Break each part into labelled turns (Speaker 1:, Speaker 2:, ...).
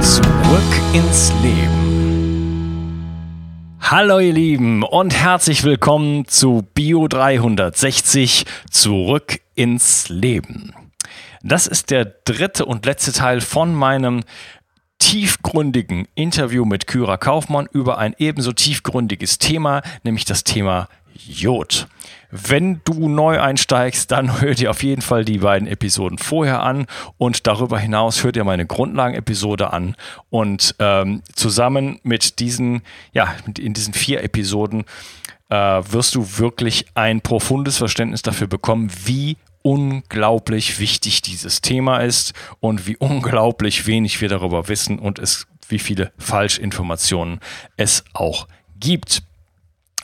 Speaker 1: Zurück ins Leben. Hallo ihr Lieben und herzlich willkommen zu Bio 360 Zurück ins Leben. Das ist der dritte und letzte Teil von meinem tiefgründigen Interview mit Kyra Kaufmann über ein ebenso tiefgründiges Thema, nämlich das Thema Jod. Wenn du neu einsteigst, dann hör dir auf jeden Fall die beiden Episoden vorher an und darüber hinaus hör dir meine Grundlagenepisode an und ähm, zusammen mit diesen, ja, in diesen vier Episoden äh, wirst du wirklich ein profundes Verständnis dafür bekommen, wie unglaublich wichtig dieses Thema ist und wie unglaublich wenig wir darüber wissen und es, wie viele Falschinformationen es auch gibt.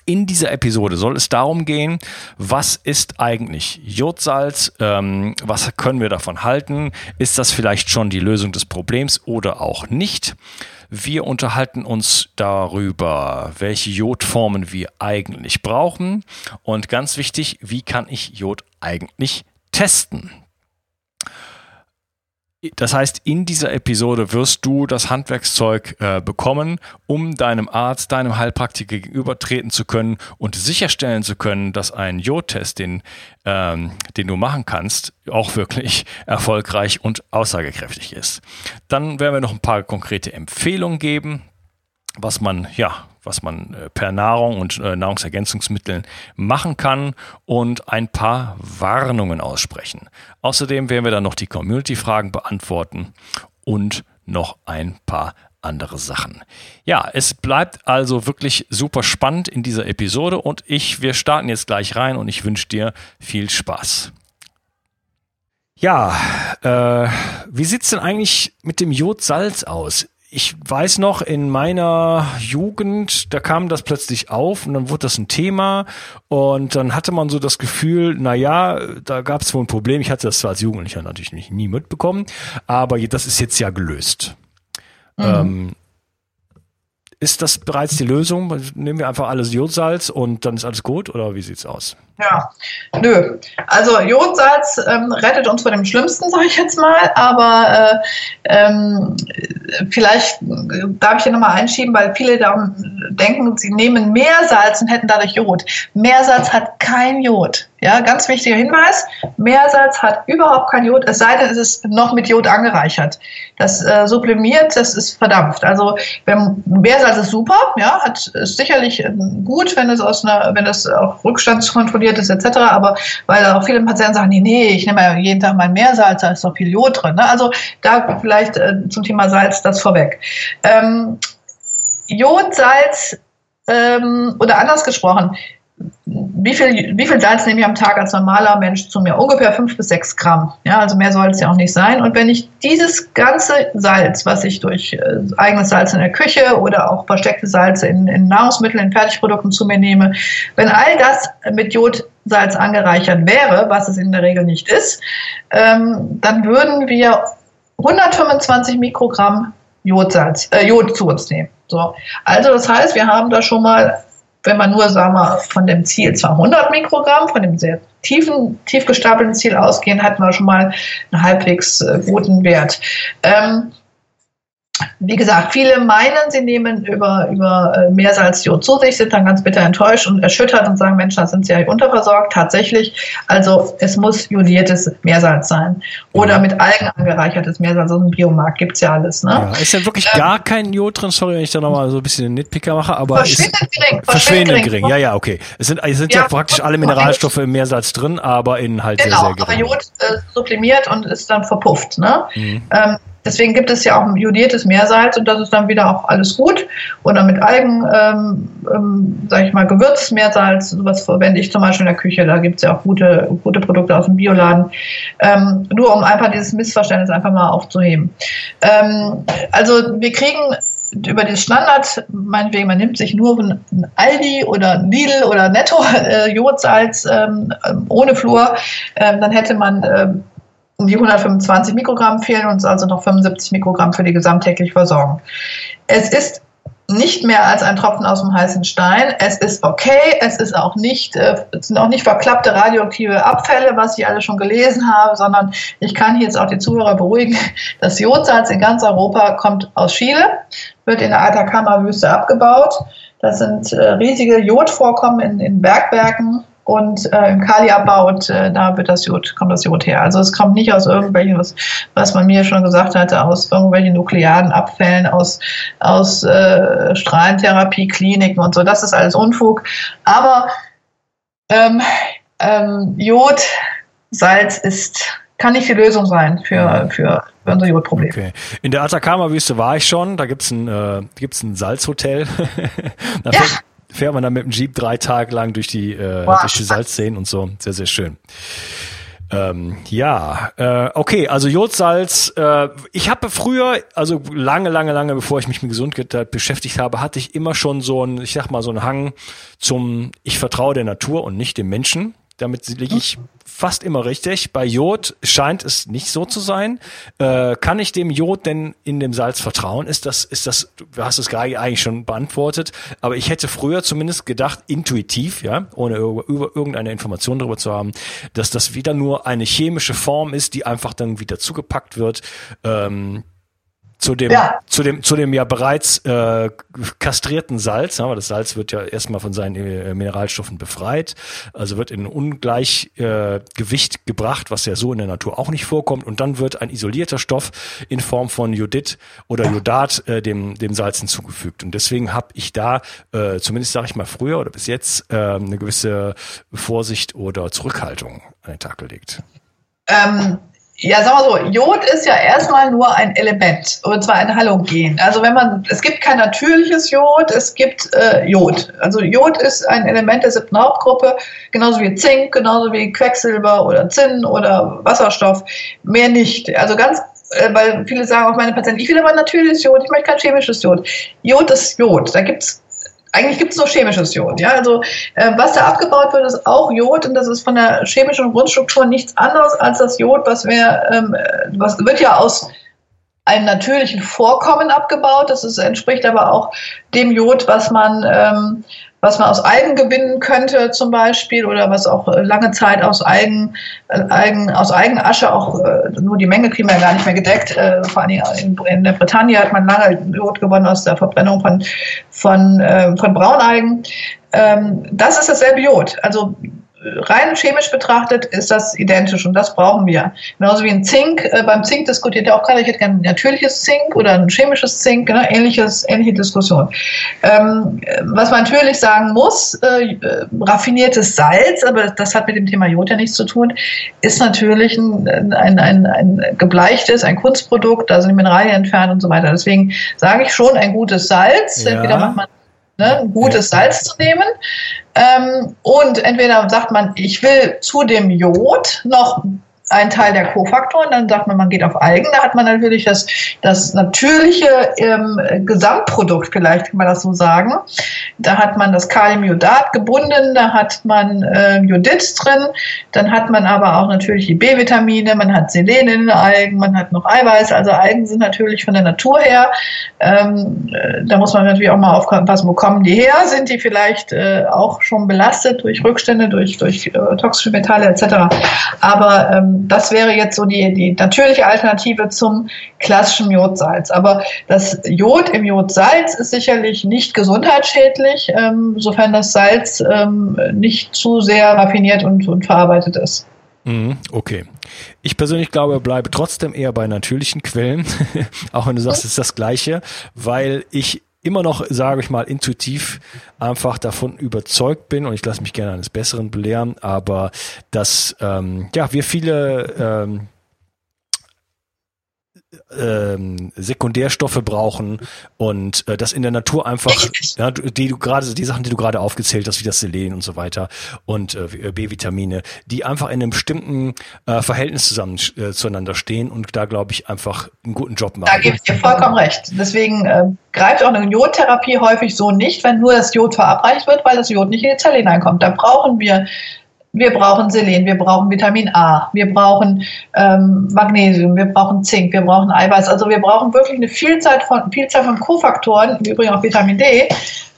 Speaker 1: In dieser Episode soll es darum gehen, was ist eigentlich Jodsalz, ähm, was können wir davon halten, ist das vielleicht schon die Lösung des Problems oder auch nicht. Wir unterhalten uns darüber, welche Jodformen wir eigentlich brauchen und ganz wichtig, wie kann ich Jod eigentlich testen. Das heißt, in dieser Episode wirst du das Handwerkszeug äh, bekommen, um deinem Arzt, deinem Heilpraktiker gegenübertreten zu können und sicherstellen zu können, dass ein Jodtest, den, ähm, den du machen kannst, auch wirklich erfolgreich und aussagekräftig ist. Dann werden wir noch ein paar konkrete Empfehlungen geben, was man ja was man äh, per Nahrung und äh, Nahrungsergänzungsmitteln machen kann und ein paar Warnungen aussprechen. Außerdem werden wir dann noch die Community-Fragen beantworten und noch ein paar andere Sachen. Ja, es bleibt also wirklich super spannend in dieser Episode und ich, wir starten jetzt gleich rein und ich wünsche dir viel Spaß. Ja, äh, wie sieht es denn eigentlich mit dem Jodsalz aus? Ich weiß noch, in meiner Jugend, da kam das plötzlich auf und dann wurde das ein Thema und dann hatte man so das Gefühl, na ja, da gab es wohl ein Problem. Ich hatte das zwar als Jugendlicher natürlich nie mitbekommen, aber das ist jetzt ja gelöst. Mhm. Ähm, ist das bereits die Lösung? Nehmen wir einfach alles Jodsalz und dann ist alles gut oder wie sieht's aus?
Speaker 2: Ja, nö. Also Jodsalz ähm, rettet uns vor dem Schlimmsten, sage ich jetzt mal, aber äh, ähm, vielleicht darf ich hier nochmal einschieben, weil viele da denken, sie nehmen mehr Salz und hätten dadurch Jod. Meersalz hat kein Jod. Ja, ganz wichtiger Hinweis. Meersalz hat überhaupt kein Jod, es sei denn, es ist noch mit Jod angereichert. Das äh, sublimiert, das ist verdampft. Also wenn, Meersalz ist super, ja, hat, ist sicherlich gut, wenn es aus einer, wenn es auch rückstandskontrolliert ist, etc. Aber weil auch viele Patienten sagen, nee, nee, ich nehme ja jeden Tag mein Meersalz, da ist doch viel Jod drin. Ne? Also da vielleicht äh, zum Thema Salz das vorweg. Ähm, Jod, Salz ähm, oder anders gesprochen, wie viel, wie viel Salz nehme ich am Tag als normaler Mensch zu mir? Ungefähr fünf bis sechs Gramm. Ja, also mehr soll es ja auch nicht sein. Und wenn ich dieses ganze Salz, was ich durch äh, eigenes Salz in der Küche oder auch versteckte Salze in, in Nahrungsmitteln, in Fertigprodukten zu mir nehme, wenn all das mit Jodsalz angereichert wäre, was es in der Regel nicht ist, ähm, dann würden wir 125 Mikrogramm Jodsalz, äh, Jod zu uns nehmen. So. Also das heißt, wir haben da schon mal wenn man nur, sagen wir, von dem Ziel 200 Mikrogramm, von dem sehr tiefen, tief gestapelten Ziel ausgehen, hatten wir schon mal einen halbwegs äh, guten Wert. Ähm, wie gesagt, viele meinen, sie nehmen über, über äh, Meersalzjod zu sich, sind dann ganz bitter enttäuscht und erschüttert und sagen, Mensch, da sind sie ja unterversorgt. Tatsächlich, also es muss jodiertes Meersalz sein. Oder mit Algen angereichertes Meersalz. So ein Biomarkt gibt es ja alles. Ne? Ja,
Speaker 1: ist ja wirklich ähm, gar kein Jod drin, sorry, wenn ich da nochmal so ein bisschen den Nitpicker mache, aber
Speaker 2: verschwindend ist, gering.
Speaker 1: Verschwindend gering, ja, ja, okay. Es sind, es sind ja, ja praktisch alle Mineralstoffe im Meersalz drin, aber in halt
Speaker 2: genau,
Speaker 1: sehr, sehr
Speaker 2: gering. aber Jod äh, sublimiert und ist dann verpufft. Ne? Mhm. Ähm, deswegen gibt es ja auch jodiertes Meersalz und das ist dann wieder auch alles gut. Oder mit Algen, ähm, ähm, sage ich mal, Gewürzmeersalz, sowas verwende ich zum Beispiel in der Küche. Da gibt es ja auch gute, gute Produkte aus dem Bioladen. Ähm, nur um einfach dieses Missverständnis einfach mal aufzuheben. Ähm, also wir kriegen über den Standard, meinetwegen, man nimmt sich nur ein Aldi oder Lidl oder Netto äh, Jodsalz ähm, ohne Fluor, äh, dann hätte man äh, die 125 Mikrogramm fehlen uns also noch 75 Mikrogramm für die gesamttägliche Versorgung. Es ist nicht mehr als ein Tropfen aus dem heißen Stein. Es ist okay. Es ist auch nicht, äh, es sind auch nicht verklappte radioaktive Abfälle, was ich alle schon gelesen habe, sondern ich kann jetzt auch die Zuhörer beruhigen. Das Jodsalz in ganz Europa kommt aus Chile, wird in der Atacama-Wüste abgebaut. Das sind äh, riesige Jodvorkommen in, in Bergwerken und äh, im Kaliabbau und äh, da wird das Jod, kommt das Jod her. Also es kommt nicht aus irgendwelchen, was, was man mir schon gesagt hatte, aus irgendwelchen nuklearen Abfällen, aus, aus äh, Strahlentherapie, Kliniken und so. Das ist alles Unfug. Aber ähm, ähm, Jod, Salz ist kann nicht die Lösung sein für, für, für unser Jodproblem. Okay.
Speaker 1: In der Atacama-Wüste war ich schon. Da gibt's ein, äh, gibt's ein Salzhotel. da ja fährt man dann mit dem Jeep drei Tage lang durch die, äh, wow. durch die Salzseen und so. Sehr, sehr schön. Ähm, ja, äh, okay, also Jodsalz. Äh, ich habe früher, also lange, lange, lange, bevor ich mich mit Gesundheit beschäftigt habe, hatte ich immer schon so ein, ich sag mal, so einen Hang zum, ich vertraue der Natur und nicht dem Menschen. Damit liege ich fast immer richtig. Bei Jod scheint es nicht so zu sein. Äh, kann ich dem Jod denn in dem Salz vertrauen? Ist das, ist das, du hast es gerade eigentlich schon beantwortet, aber ich hätte früher zumindest gedacht, intuitiv, ja, ohne über, über irgendeine Information darüber zu haben, dass das wieder nur eine chemische Form ist, die einfach dann wieder zugepackt wird. Ähm, zu dem, ja. zu dem, zu dem ja bereits äh, kastrierten Salz. Aber das Salz wird ja erstmal von seinen äh, Mineralstoffen befreit, also wird in Ungleichgewicht äh, Gewicht gebracht, was ja so in der Natur auch nicht vorkommt. Und dann wird ein isolierter Stoff in Form von Jodid oder Jodat äh, dem, dem Salz hinzugefügt. Und deswegen habe ich da, äh, zumindest sage ich mal früher oder bis jetzt, äh, eine gewisse Vorsicht oder Zurückhaltung an den Tag gelegt.
Speaker 2: Ähm, ja, sagen wir so, Jod ist ja erstmal nur ein Element, und zwar ein Halogen. Also wenn man, es gibt kein natürliches Jod, es gibt äh, Jod. Also Jod ist ein Element der siebten Hauptgruppe, genauso wie Zink, genauso wie Quecksilber oder Zinn oder Wasserstoff, mehr nicht. Also ganz äh, weil viele sagen auch meine Patienten, ich will aber natürliches Jod, ich möchte kein chemisches Jod. Jod ist Jod, da gibt es eigentlich gibt es nur chemisches Jod. Ja? Also äh, was da abgebaut wird, ist auch Jod und das ist von der chemischen Grundstruktur nichts anderes als das Jod, was wir, ähm, was wird ja aus einem natürlichen Vorkommen abgebaut. Das ist, entspricht aber auch dem Jod, was man ähm, was man aus Algen gewinnen könnte zum Beispiel oder was auch äh, lange Zeit aus Algen, äh, Algen aus Algenasche auch äh, nur die Menge kriegen wir ja gar nicht mehr gedeckt. Vor allem in, der Bretagne hat man lange Jod gewonnen aus der Verbrennung von, von, von Braunalgen. Ähm, das ist dasselbe Jod. Also rein chemisch betrachtet ist das identisch und das brauchen wir. Genauso wie ein Zink. Äh, beim Zink diskutiert ja auch keiner, ich hätte gerne ein natürliches Zink oder ein chemisches Zink, ne? Ähnliches, ähnliche Diskussion. Ähm, was man natürlich sagen muss, äh, raffiniertes Salz, aber das hat mit dem Thema Jod ja nichts zu tun, ist natürlich ein, ein, ein, ein gebleichtes, ein Kunstprodukt, da sind die Mineralien entfernt und so weiter. Deswegen sage ich schon ein gutes Salz. Ja. Entweder macht man ne, ein gutes Salz zu nehmen. Ähm, und entweder sagt man, ich will zu dem Jod noch ein Teil der Kofaktoren. Dann sagt man, man geht auf Algen. Da hat man natürlich das, das natürliche ähm, Gesamtprodukt, vielleicht kann man das so sagen. Da hat man das Kaliumjodat gebunden, da hat man äh, Jodid drin, dann hat man aber auch natürlich die B-Vitamine, man hat Selen in den Algen, man hat noch Eiweiß. Also Algen sind natürlich von der Natur her. Ähm, äh, da muss man natürlich auch mal aufpassen, wo kommen die her? Sind die vielleicht äh, auch schon belastet durch Rückstände, durch, durch äh, toxische Metalle etc. Aber ähm, das wäre jetzt so die, die natürliche Alternative zum klassischen Jodsalz. Aber das Jod im Jodsalz ist sicherlich nicht gesundheitsschädlich, ähm, sofern das Salz ähm, nicht zu sehr raffiniert und, und verarbeitet ist.
Speaker 1: Mhm, okay. Ich persönlich glaube, bleibe trotzdem eher bei natürlichen Quellen, auch wenn du sagst, es ist das Gleiche, weil ich immer noch, sage ich mal, intuitiv einfach davon überzeugt bin und ich lasse mich gerne eines Besseren belehren, aber dass ähm, ja wir viele ähm, ähm, Sekundärstoffe brauchen und äh, das in der Natur einfach, ja, die du gerade, die Sachen, die du gerade aufgezählt hast, wie das Selen und so weiter und äh, B-Vitamine, die einfach in einem bestimmten äh, Verhältnis zusammen äh, zueinander stehen und da glaube ich einfach einen guten Job machen.
Speaker 2: Da gebe ich dir vollkommen recht. Deswegen äh, greift auch eine Jodtherapie häufig so nicht, wenn nur das Jod verabreicht wird, weil das Jod nicht in die Zelle hineinkommt. Da brauchen wir wir brauchen Selen, wir brauchen Vitamin A, wir brauchen ähm, Magnesium, wir brauchen Zink, wir brauchen Eiweiß. Also wir brauchen wirklich eine Vielzahl von, Vielzahl von Kofaktoren, im Übrigen auch Vitamin D,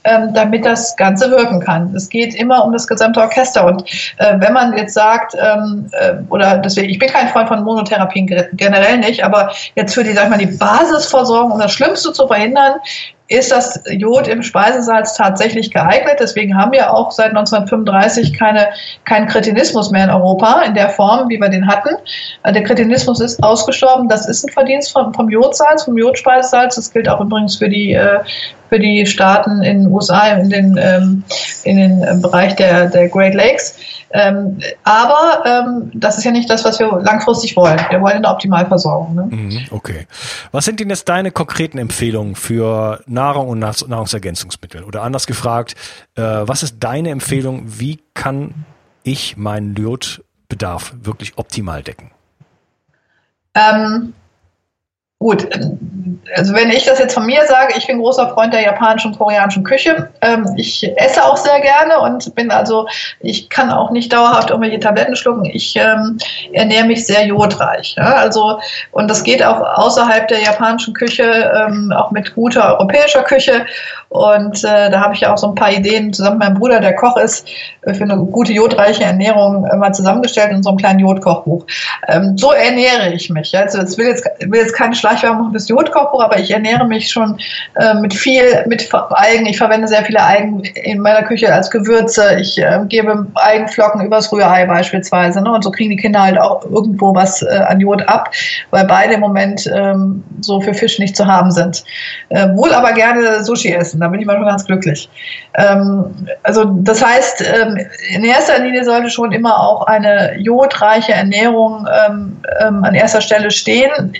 Speaker 2: ähm, damit das Ganze wirken kann. Es geht immer um das gesamte Orchester. Und äh, wenn man jetzt sagt, ähm, äh, oder deswegen, ich bin kein Freund von Monotherapien generell nicht, aber jetzt für die, sag ich mal, die Basisversorgung, um das Schlimmste zu verhindern, ist das Jod im Speisesalz tatsächlich geeignet. Deswegen haben wir auch seit 1935 keine, keinen Kretinismus mehr in Europa in der Form, wie wir den hatten. Äh, der Kretinismus ist ausgestorben. Das ist ein Verdienst vom, vom Jodsalz, vom Jodspeisesalz. Das gilt auch übrigens für die, äh, für die Staaten in den USA, in den, ähm, in den äh, Bereich der, der Great Lakes. Ähm, aber ähm, das ist ja nicht das, was wir langfristig wollen. Wir wollen eine Optimalversorgung. Ne?
Speaker 1: Mhm, okay. Was sind denn jetzt deine konkreten Empfehlungen für Nahrung und Nahrungsergänzungsmittel? Oder anders gefragt, äh, was ist deine Empfehlung? Wie kann ich meinen Jodbedarf wirklich optimal decken?
Speaker 2: Ähm, Gut, also wenn ich das jetzt von mir sage, ich bin großer Freund der japanischen und koreanischen Küche. Ähm, ich esse auch sehr gerne und bin also, ich kann auch nicht dauerhaft irgendwelche Tabletten schlucken. Ich ähm, ernähre mich sehr jodreich. Also, und das geht auch außerhalb der japanischen Küche, ähm, auch mit guter europäischer Küche. Und äh, da habe ich ja auch so ein paar Ideen zusammen mit meinem Bruder, der Koch ist, äh, für eine gute jodreiche Ernährung äh, mal zusammengestellt in so einem kleinen Jodkochbuch. Ähm, so ernähre ich mich. Also ich will jetzt, will jetzt keine Schleichwerbung machen fürs Jodkochbuch, aber ich ernähre mich schon äh, mit viel, mit Algen. Ich verwende sehr viele Algen in meiner Küche als Gewürze. Ich äh, gebe Algenflocken übers Rührei beispielsweise. Ne? Und so kriegen die Kinder halt auch irgendwo was äh, an Jod ab, weil beide im Moment ähm, so für Fisch nicht zu haben sind. Äh, wohl aber gerne Sushi essen essen. Da bin ich mal schon ganz glücklich. Ähm, also das heißt, ähm, in erster Linie sollte schon immer auch eine jodreiche Ernährung ähm, ähm an erster Stelle stehen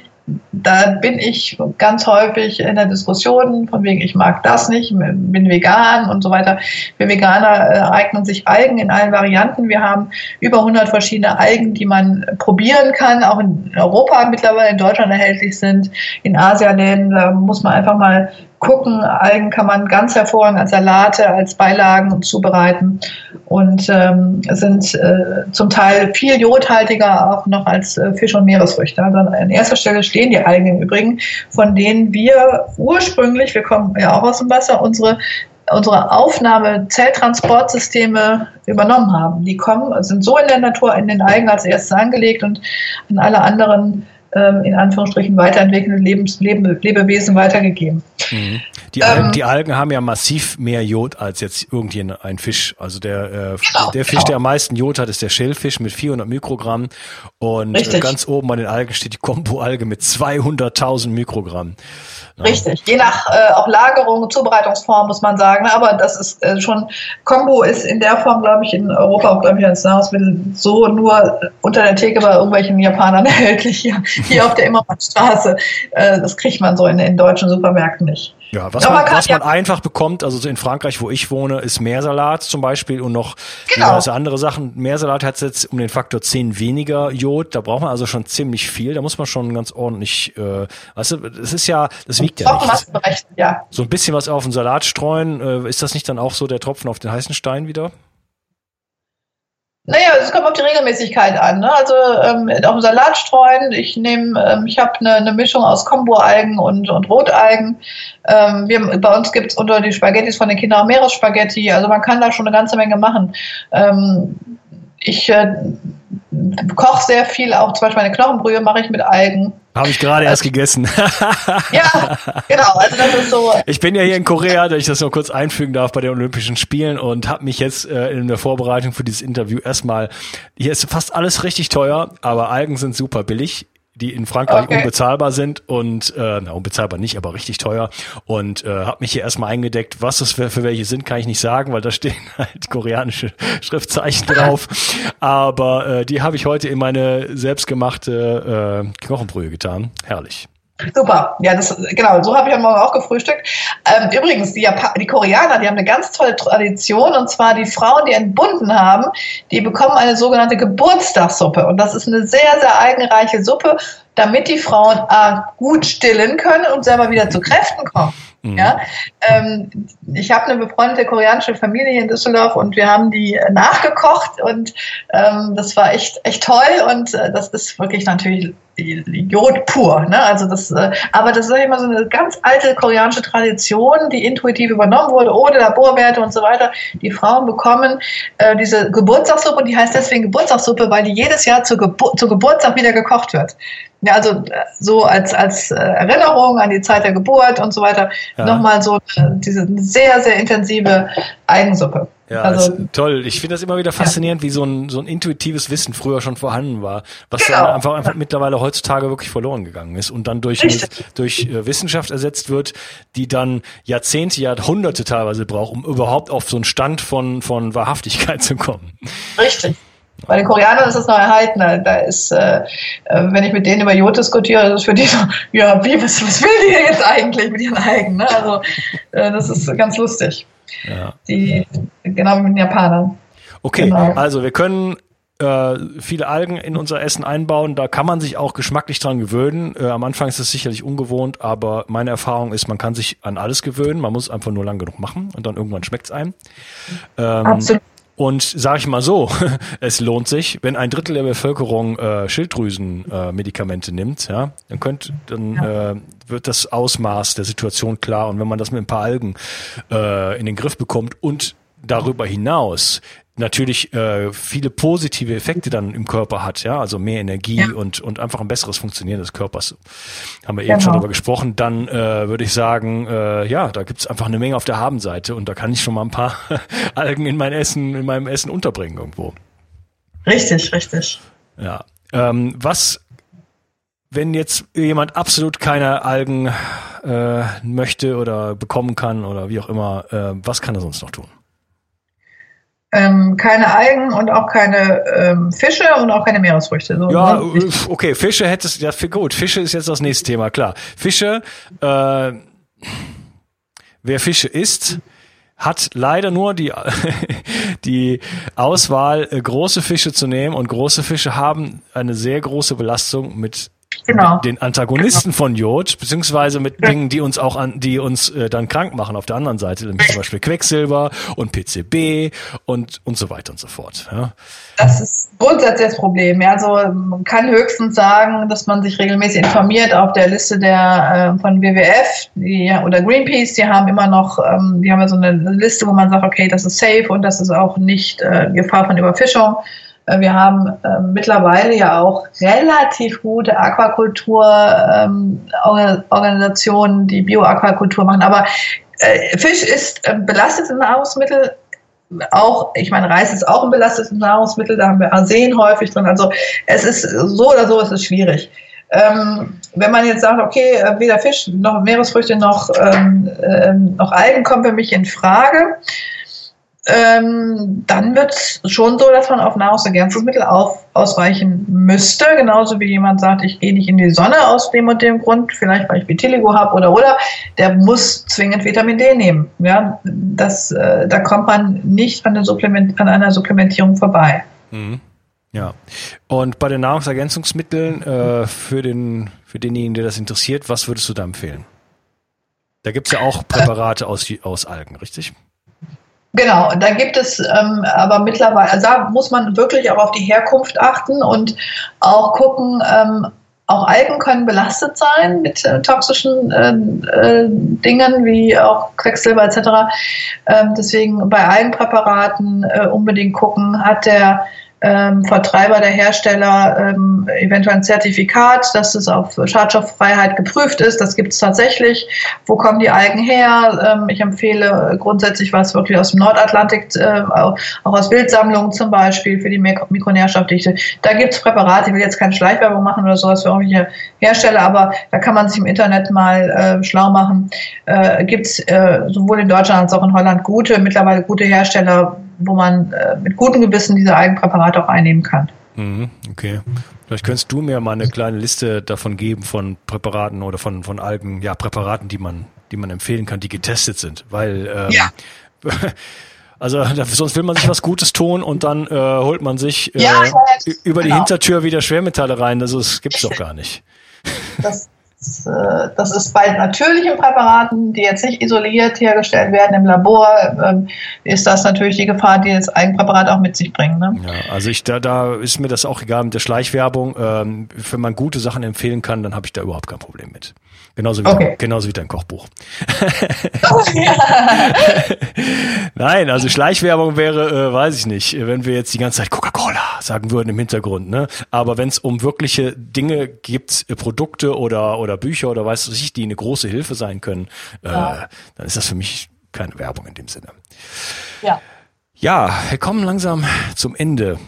Speaker 2: da bin ich ganz häufig in der Diskussion, von wegen, ich mag das nicht, bin vegan und so weiter. Für Veganer äh, eignen sich Algen in allen Varianten. Wir haben über 100 verschiedene Algen, die man probieren kann, auch in Europa mittlerweile, in Deutschland erhältlich sind. In Asialändern da muss man einfach mal gucken. Algen kann man ganz hervorragend als Salate, als Beilagen zubereiten und ähm, sind äh, zum Teil viel jodhaltiger auch noch als äh, Fisch- und Meeresfrüchte. Also an erster Stelle stehen die Algen im Übrigen, von denen wir ursprünglich, wir kommen ja auch aus dem Wasser, unsere unsere Aufnahme-Zelltransportsysteme übernommen haben. Die kommen, sind so in der Natur in den Algen als erstes angelegt und an alle anderen in Anführungsstrichen weiterentwickelte Lebens Lebe Lebewesen weitergegeben.
Speaker 1: Mhm. Die, Algen, ähm, die Algen haben ja massiv mehr Jod als jetzt irgendein Fisch. Also der, äh, genau, der Fisch, genau. der am meisten Jod hat, ist der Schellfisch mit 400 Mikrogramm. Und äh, ganz oben bei den Algen steht die Kombo-Alge mit 200.000 Mikrogramm.
Speaker 2: Richtig, je nach äh, auch Lagerung, Zubereitungsform muss man sagen. Aber das ist äh, schon, Kombo ist in der Form, glaube ich, in Europa auch, glaube ich, als Nahrungsmittel so nur unter der Theke bei irgendwelchen Japanern erhältlich hier, hier auf der Immermannstraße. Äh, das kriegt man so in den deutschen Supermärkten nicht.
Speaker 1: Ja, was, ja, man, man, was man einfach bekommt, also in Frankreich, wo ich wohne, ist Meersalat zum Beispiel und noch genau. diverse andere Sachen. Meersalat hat jetzt um den Faktor 10 weniger Jod, da braucht man also schon ziemlich viel, da muss man schon ganz ordentlich, äh, weißt du, das ist ja, das wiegt ja nicht. Ja. So ein bisschen was auf den Salat streuen, äh, ist das nicht dann auch so der Tropfen auf den heißen Stein wieder?
Speaker 2: Naja, es kommt auf die Regelmäßigkeit an. Ne? Also ähm, auf dem Salat streuen. Ich nehme, ähm, ich habe eine, eine, Mischung aus Kombo-Algen und, und Rotalgen. Ähm, wir, bei uns gibt es unter die Spaghettis von den Kindern auch Meeresspaghetti. Also man kann da schon eine ganze Menge machen. Ähm, ich äh, koche sehr viel, auch zum Beispiel meine Knochenbrühe mache ich mit Algen.
Speaker 1: Habe ich gerade erst gegessen.
Speaker 2: ja, genau. Also das ist so.
Speaker 1: Ich bin ja hier in Korea, dass ich das noch kurz einfügen darf bei den Olympischen Spielen und habe mich jetzt äh, in der Vorbereitung für dieses Interview erstmal. Hier ist fast alles richtig teuer, aber Algen sind super billig die in Frankreich okay. unbezahlbar sind und äh, na, unbezahlbar nicht, aber richtig teuer und äh, habe mich hier erstmal eingedeckt. Was das für, für welche sind, kann ich nicht sagen, weil da stehen halt koreanische Schriftzeichen drauf. Aber äh, die habe ich heute in meine selbstgemachte äh, Knochenbrühe getan. Herrlich.
Speaker 2: Super, ja, das, genau, so habe ich am Morgen auch gefrühstückt. Ähm, übrigens, die, Japan die Koreaner, die haben eine ganz tolle Tradition und zwar die Frauen, die entbunden haben, die bekommen eine sogenannte Geburtstagssuppe und das ist eine sehr, sehr eigenreiche Suppe, damit die Frauen äh, gut stillen können und selber wieder zu Kräften kommen. Mhm. Ja, ähm, ich habe eine befreundete koreanische Familie in Düsseldorf und wir haben die nachgekocht und ähm, das war echt echt toll und äh, das ist wirklich natürlich Jod pur. Ne? Also das, äh, aber das ist immer so eine ganz alte koreanische Tradition, die intuitiv übernommen wurde, ohne Laborwerte und so weiter. Die Frauen bekommen äh, diese Geburtstagssuppe und die heißt deswegen Geburtstagssuppe, weil die jedes Jahr zu, Gebur zu Geburtstag wieder gekocht wird. Ja, also äh, so als, als äh, Erinnerung an die Zeit der Geburt und so weiter. Ja. Nochmal so diese sehr, sehr intensive Eigensuppe.
Speaker 1: Ja, also, toll. Ich finde das immer wieder faszinierend, ja. wie so ein, so ein intuitives Wissen früher schon vorhanden war, was genau. dann einfach, einfach mittlerweile heutzutage wirklich verloren gegangen ist und dann durch, durch äh, Wissenschaft ersetzt wird, die dann Jahrzehnte, Jahrhunderte teilweise braucht, um überhaupt auf so einen Stand von, von Wahrhaftigkeit zu kommen.
Speaker 2: Richtig. Bei den Koreanern ist das noch erhalten. Da ist, äh, äh, wenn ich mit denen über Jod diskutiere, ist es für die so, ja, wie, was, was will die jetzt eigentlich mit ihren Eigen? Ne? Also, äh, das ist ganz lustig. Ja. Die, genau mit den Japanern.
Speaker 1: Okay, genau. also wir können äh, viele Algen in unser Essen einbauen. Da kann man sich auch geschmacklich dran gewöhnen. Äh, am Anfang ist es sicherlich ungewohnt, aber meine Erfahrung ist, man kann sich an alles gewöhnen. Man muss einfach nur lang genug machen und dann irgendwann schmeckt es einem. Ähm, Absolut. Und sage ich mal so, es lohnt sich, wenn ein Drittel der Bevölkerung äh, Schilddrüsenmedikamente äh, nimmt, ja, dann könnt, dann ja. äh, wird das Ausmaß der Situation klar. Und wenn man das mit ein paar Algen äh, in den Griff bekommt und darüber hinaus natürlich äh, viele positive Effekte dann im Körper hat, ja, also mehr Energie ja. und, und einfach ein besseres Funktionieren des Körpers. Haben wir eben genau. schon darüber gesprochen. Dann äh, würde ich sagen, äh, ja, da gibt's einfach eine Menge auf der Habenseite und da kann ich schon mal ein paar Algen in mein Essen, in meinem Essen unterbringen irgendwo.
Speaker 2: Richtig, richtig.
Speaker 1: Ja. Ähm, was, wenn jetzt jemand absolut keine Algen äh, möchte oder bekommen kann oder wie auch immer, äh, was kann er sonst noch tun?
Speaker 2: Ähm, keine Algen und auch keine ähm, Fische und auch keine Meeresfrüchte. So,
Speaker 1: ja, ne? okay, Fische hättest ja gut. Fische ist jetzt das nächste Thema, klar. Fische, äh, wer Fische isst, hat leider nur die, die Auswahl, äh, große Fische zu nehmen und große Fische haben eine sehr große Belastung mit genau. den Antagonisten genau. von Jod, beziehungsweise mit. Dingen, die uns auch an, die uns äh, dann krank machen auf der anderen Seite, nämlich zum Beispiel Quecksilber und PCB und, und so weiter und so fort. Ja.
Speaker 2: Das ist grundsätzlich das Problem. Ja, also man kann höchstens sagen, dass man sich regelmäßig informiert auf der Liste der äh, von WWF die, oder Greenpeace. Die haben immer noch, ähm, die haben ja so eine Liste, wo man sagt, okay, das ist safe und das ist auch nicht äh, Gefahr von Überfischung. Äh, wir haben äh, mittlerweile ja auch relativ gute Aquakulturorganisationen, ähm, die Bioaquakultur machen. Aber äh, Fisch ist äh, belastetes Nahrungsmittel. Auch, ich meine, Reis ist auch ein belastetes Nahrungsmittel, da haben wir Arsen häufig drin. Also es ist so oder so, es ist schwierig. Ähm, wenn man jetzt sagt, okay, äh, weder Fisch noch Meeresfrüchte noch, ähm, äh, noch Algen kommen für mich in Frage, ähm, dann wird es schon so, dass man auf Nahrungsergänzungsmittel auf, ausweichen müsste. Genauso wie jemand sagt, ich gehe nicht in die Sonne aus dem und dem Grund, vielleicht weil ich Vitiligo habe oder oder, der muss zwingend Vitamin D nehmen. Ja, das, äh, da kommt man nicht an, Supplement, an einer Supplementierung vorbei.
Speaker 1: Mhm. Ja. Und bei den Nahrungsergänzungsmitteln äh, für, den, für denjenigen, der das interessiert, was würdest du da empfehlen? Da gibt es ja auch Präparate aus, aus Algen, richtig?
Speaker 2: Genau, da gibt es ähm, aber mittlerweile, also da muss man wirklich auch auf die Herkunft achten und auch gucken, ähm, auch Algen können belastet sein mit äh, toxischen äh, äh, Dingen wie auch Quecksilber etc. Ähm, deswegen bei Algenpräparaten äh, unbedingt gucken, hat der ähm, Vertreiber, der Hersteller ähm, eventuell ein Zertifikat, dass es auf Schadstofffreiheit geprüft ist. Das gibt es tatsächlich. Wo kommen die Algen her? Ähm, ich empfehle grundsätzlich was wirklich aus dem Nordatlantik, äh, auch aus Wildsammlungen zum Beispiel für die Mikronährstoffdichte. Da gibt es Präparate, ich will jetzt keine Schleichwerbung machen oder sowas für irgendwelche Hersteller, aber da kann man sich im Internet mal äh, schlau machen. Äh, gibt es äh, sowohl in Deutschland als auch in Holland gute, mittlerweile gute Hersteller, wo man äh, mit gutem Gewissen diese Eigenpräparate auch einnehmen kann.
Speaker 1: Mhm, okay. Vielleicht könntest du mir mal eine kleine Liste davon geben von Präparaten oder von, von Algen, ja, Präparaten, die man, die man empfehlen kann, die getestet sind. Weil ähm, ja. Also sonst will man sich was Gutes tun und dann äh, holt man sich äh, ja, über die genau. Hintertür wieder Schwermetalle rein. Also das gibt's doch gar nicht.
Speaker 2: Das das ist bei natürlichen Präparaten, die jetzt nicht isoliert hergestellt werden im Labor, ähm, ist das natürlich die Gefahr, die das Eigenpräparat auch mit sich bringen. Ne?
Speaker 1: Ja, also ich da, da ist mir das auch egal mit der Schleichwerbung. Ähm, wenn man gute Sachen empfehlen kann, dann habe ich da überhaupt kein Problem mit. Genauso wie, okay. dein, genauso wie dein Kochbuch. Oh, Nein, also Schleichwerbung wäre, äh, weiß ich nicht, wenn wir jetzt die ganze Zeit Coca-Cola sagen würden im Hintergrund. Ne? Aber wenn es um wirkliche Dinge gibt, äh, Produkte oder, oder Bücher oder weiß ich, die eine große Hilfe sein können, äh, ja. dann ist das für mich keine Werbung in dem Sinne. Ja. Ja, wir kommen langsam zum Ende.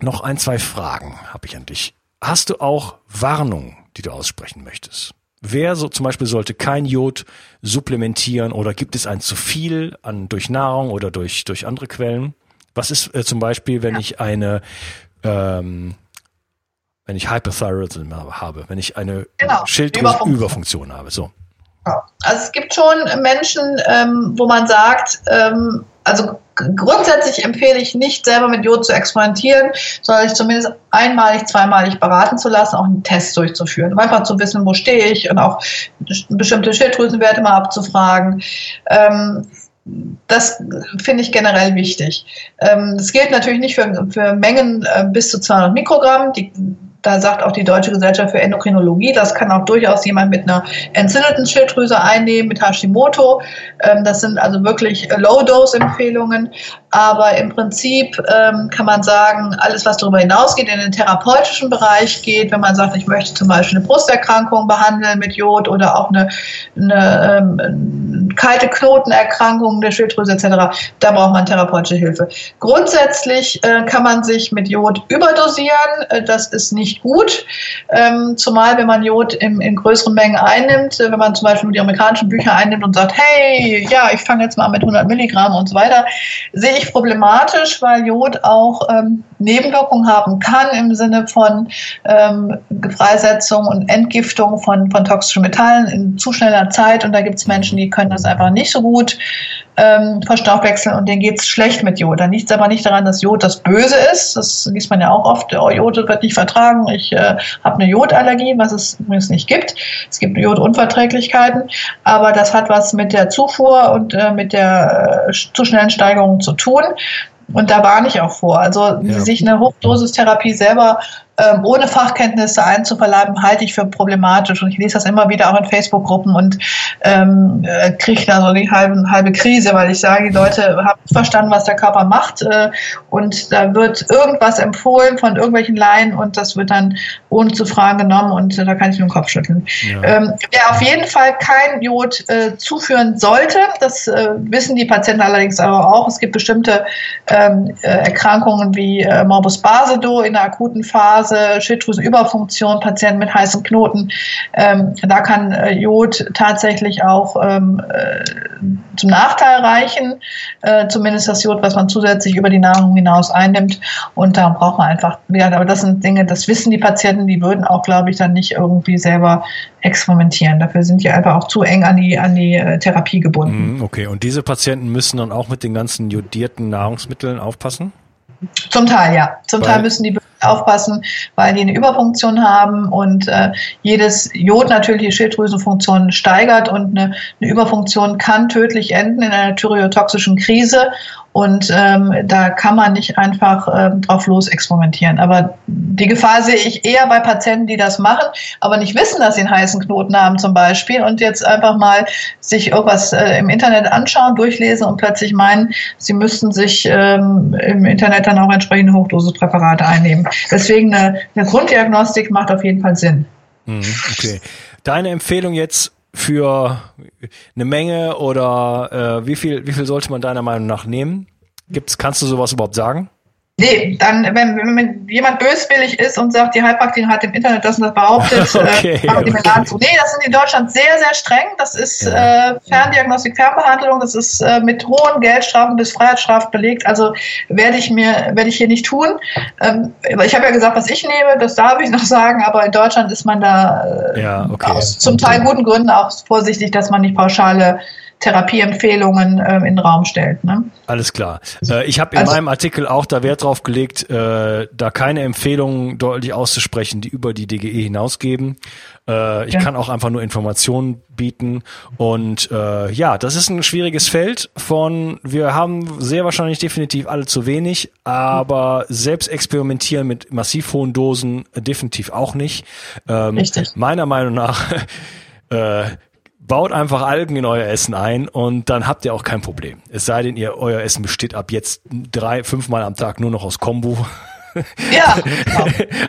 Speaker 1: Noch ein, zwei Fragen habe ich an dich. Hast du auch Warnungen, die du aussprechen möchtest? Wer so zum Beispiel sollte kein Jod supplementieren oder gibt es ein zu viel an durch Nahrung oder durch durch andere Quellen? Was ist äh, zum Beispiel, wenn ja. ich eine ähm, wenn ich Hyperthyroidism habe, wenn ich eine genau. Schilddrüsenüberfunktion habe, so.
Speaker 2: Also es gibt schon Menschen, ähm, wo man sagt, ähm, also grundsätzlich empfehle ich nicht selber mit Jod zu experimentieren, sondern sich zumindest einmalig, zweimalig beraten zu lassen, auch einen Test durchzuführen, um einfach zu wissen, wo stehe ich und auch bestimmte Schilddrüsenwerte mal abzufragen. Ähm, das finde ich generell wichtig. Ähm, das gilt natürlich nicht für, für Mengen äh, bis zu 200 Mikrogramm. Die da sagt auch die Deutsche Gesellschaft für Endokrinologie, das kann auch durchaus jemand mit einer entzündeten Schilddrüse einnehmen, mit Hashimoto. Ähm, das sind also wirklich Low-Dose-Empfehlungen. Aber im Prinzip ähm, kann man sagen, alles, was darüber hinausgeht, in den therapeutischen Bereich geht, wenn man sagt, ich möchte zum Beispiel eine Brusterkrankung behandeln mit Jod oder auch eine, eine ähm, kalte Knotenerkrankung der Schilddrüse etc., da braucht man therapeutische Hilfe. Grundsätzlich äh, kann man sich mit Jod überdosieren. Äh, das ist nicht gut, ähm, zumal wenn man Jod im, in größeren Mengen einnimmt, äh, wenn man zum Beispiel die amerikanischen Bücher einnimmt und sagt, hey, ja, ich fange jetzt mal mit 100 Milligramm und so weiter, sehe ich problematisch, weil Jod auch ähm, Nebenwirkungen haben kann im Sinne von ähm, Freisetzung und Entgiftung von, von toxischen Metallen in zu schneller Zeit. Und da gibt es Menschen, die können das einfach nicht so gut ähm, verstoffwechseln und denen geht es schlecht mit Jod. Da liegt es aber nicht daran, dass Jod das Böse ist. Das liest man ja auch oft. Oh, Jod wird nicht vertragen. Ich äh, habe eine Jodallergie, was es übrigens nicht gibt. Es gibt Jodunverträglichkeiten, aber das hat was mit der Zufuhr und äh, mit der äh, zu schnellen Steigerung zu tun. Und da warne ich auch vor. Also ja. sich eine Hochdosistherapie selber ähm, ohne Fachkenntnisse einzuverleiben, halte ich für problematisch. Und ich lese das immer wieder auch in Facebook-Gruppen und ähm, äh, kriege da so die halbe, halbe Krise, weil ich sage, die Leute haben verstanden, was der Körper macht. Äh, und da wird irgendwas empfohlen von irgendwelchen Laien und das wird dann ohne zu fragen genommen und äh, da kann ich nur den Kopf schütteln. Ja. Ähm, wer auf jeden Fall kein Jod äh, zuführen sollte, das äh, wissen die Patienten allerdings aber auch. Es gibt bestimmte ähm, äh, Erkrankungen wie Morbus Basedow in der akuten Phase Phase, Schilddrüsenüberfunktion, Patienten mit heißen Knoten. Ähm, da kann äh, Jod tatsächlich auch ähm, äh, zum Nachteil reichen, äh, zumindest das Jod, was man zusätzlich über die Nahrung hinaus einnimmt. Und da braucht man einfach, ja, aber das sind Dinge, das wissen die Patienten, die würden auch, glaube ich, dann nicht irgendwie selber experimentieren. Dafür sind die einfach auch zu eng an die, an die äh, Therapie gebunden.
Speaker 1: Mhm, okay, und diese Patienten müssen dann auch mit den ganzen jodierten Nahrungsmitteln aufpassen?
Speaker 2: Zum Teil, ja. Zum Weil Teil müssen die aufpassen, weil die eine Überfunktion haben und äh, jedes Jod natürlich die Schilddrüsenfunktion steigert und eine, eine Überfunktion kann tödlich enden in einer thyreotoxischen Krise und ähm, da kann man nicht einfach ähm, drauf los experimentieren. Aber die Gefahr sehe ich eher bei Patienten, die das machen, aber nicht wissen, dass sie einen heißen Knoten haben zum Beispiel und jetzt einfach mal sich irgendwas äh, im Internet anschauen, durchlesen und plötzlich meinen, sie müssten sich ähm, im Internet dann auch entsprechende Hochdosespräparate einnehmen. Deswegen eine, eine Grunddiagnostik macht auf jeden Fall Sinn.
Speaker 1: Mhm, okay. Deine Empfehlung jetzt für eine Menge oder äh, wie viel, wie viel sollte man deiner Meinung nach nehmen? Gibt's, kannst du sowas überhaupt sagen?
Speaker 2: Nee, dann, wenn, wenn jemand böswillig ist und sagt, die Heilpraktikerin hat im Internet das und das behauptet, okay, äh, machen die okay. zu. Nee, das sind in Deutschland sehr, sehr streng. Das ist ja. äh, Ferndiagnostik, Fernbehandlung, das ist äh, mit hohen Geldstrafen bis Freiheitsstrafen belegt. Also werde ich mir, werde ich hier nicht tun. Ähm, ich habe ja gesagt, was ich nehme, das darf ich noch sagen, aber in Deutschland ist man da äh, ja, okay. aus zum Teil guten Gründen auch vorsichtig, dass man nicht pauschale Therapieempfehlungen äh, in den Raum stellt. Ne?
Speaker 1: Alles klar. Äh, ich habe in also, meinem Artikel auch da Wert drauf gelegt, äh, da keine Empfehlungen deutlich auszusprechen, die über die DGE hinausgeben. Äh, ich ja. kann auch einfach nur Informationen bieten. Und äh, ja, das ist ein schwieriges Feld von, wir haben sehr wahrscheinlich definitiv alle zu wenig, aber selbst experimentieren mit massiv hohen Dosen definitiv auch nicht. Ähm, Richtig. Meiner Meinung nach äh, baut einfach Algen in euer Essen ein und dann habt ihr auch kein Problem. Es sei denn, ihr euer Essen besteht ab jetzt drei, fünfmal am Tag nur noch aus Kombu. Ja.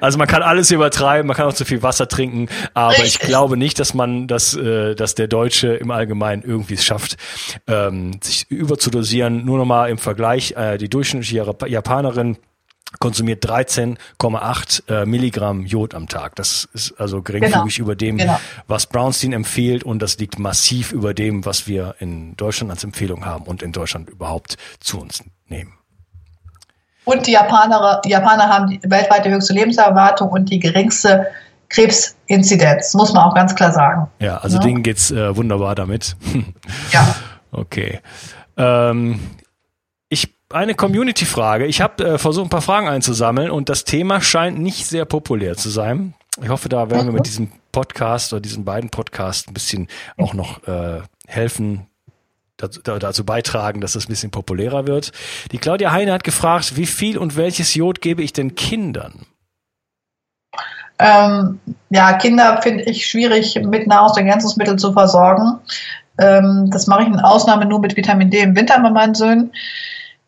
Speaker 1: Also man kann alles übertreiben, man kann auch zu viel Wasser trinken, aber Richtig. ich glaube nicht, dass man, dass, äh, dass der Deutsche im Allgemeinen irgendwie es schafft, ähm, sich überzudosieren. Nur nochmal im Vergleich, äh, die durchschnittliche Japanerin konsumiert 13,8 äh, Milligramm Jod am Tag. Das ist also geringfügig genau. über dem, genau. was Brownstein empfiehlt und das liegt massiv über dem, was wir in Deutschland als Empfehlung haben und in Deutschland überhaupt zu uns nehmen.
Speaker 2: Und die Japaner, die Japaner haben die weltweit die höchste Lebenserwartung und die geringste Krebsinzidenz, muss man auch ganz klar sagen.
Speaker 1: Ja, also ja. denen geht's äh, wunderbar damit.
Speaker 2: ja.
Speaker 1: Okay. Ähm, eine Community-Frage. Ich habe äh, versucht, ein paar Fragen einzusammeln und das Thema scheint nicht sehr populär zu sein. Ich hoffe, da werden wir mit diesem Podcast oder diesen beiden Podcasts ein bisschen auch noch äh, helfen, dazu, dazu beitragen, dass es ein bisschen populärer wird. Die Claudia Heine hat gefragt, wie viel und welches Jod gebe ich den Kindern?
Speaker 2: Ähm, ja, Kinder finde ich schwierig mit Nahrungsergänzungsmitteln zu versorgen. Ähm, das mache ich in Ausnahme nur mit Vitamin D im Winter bei meinen Söhnen.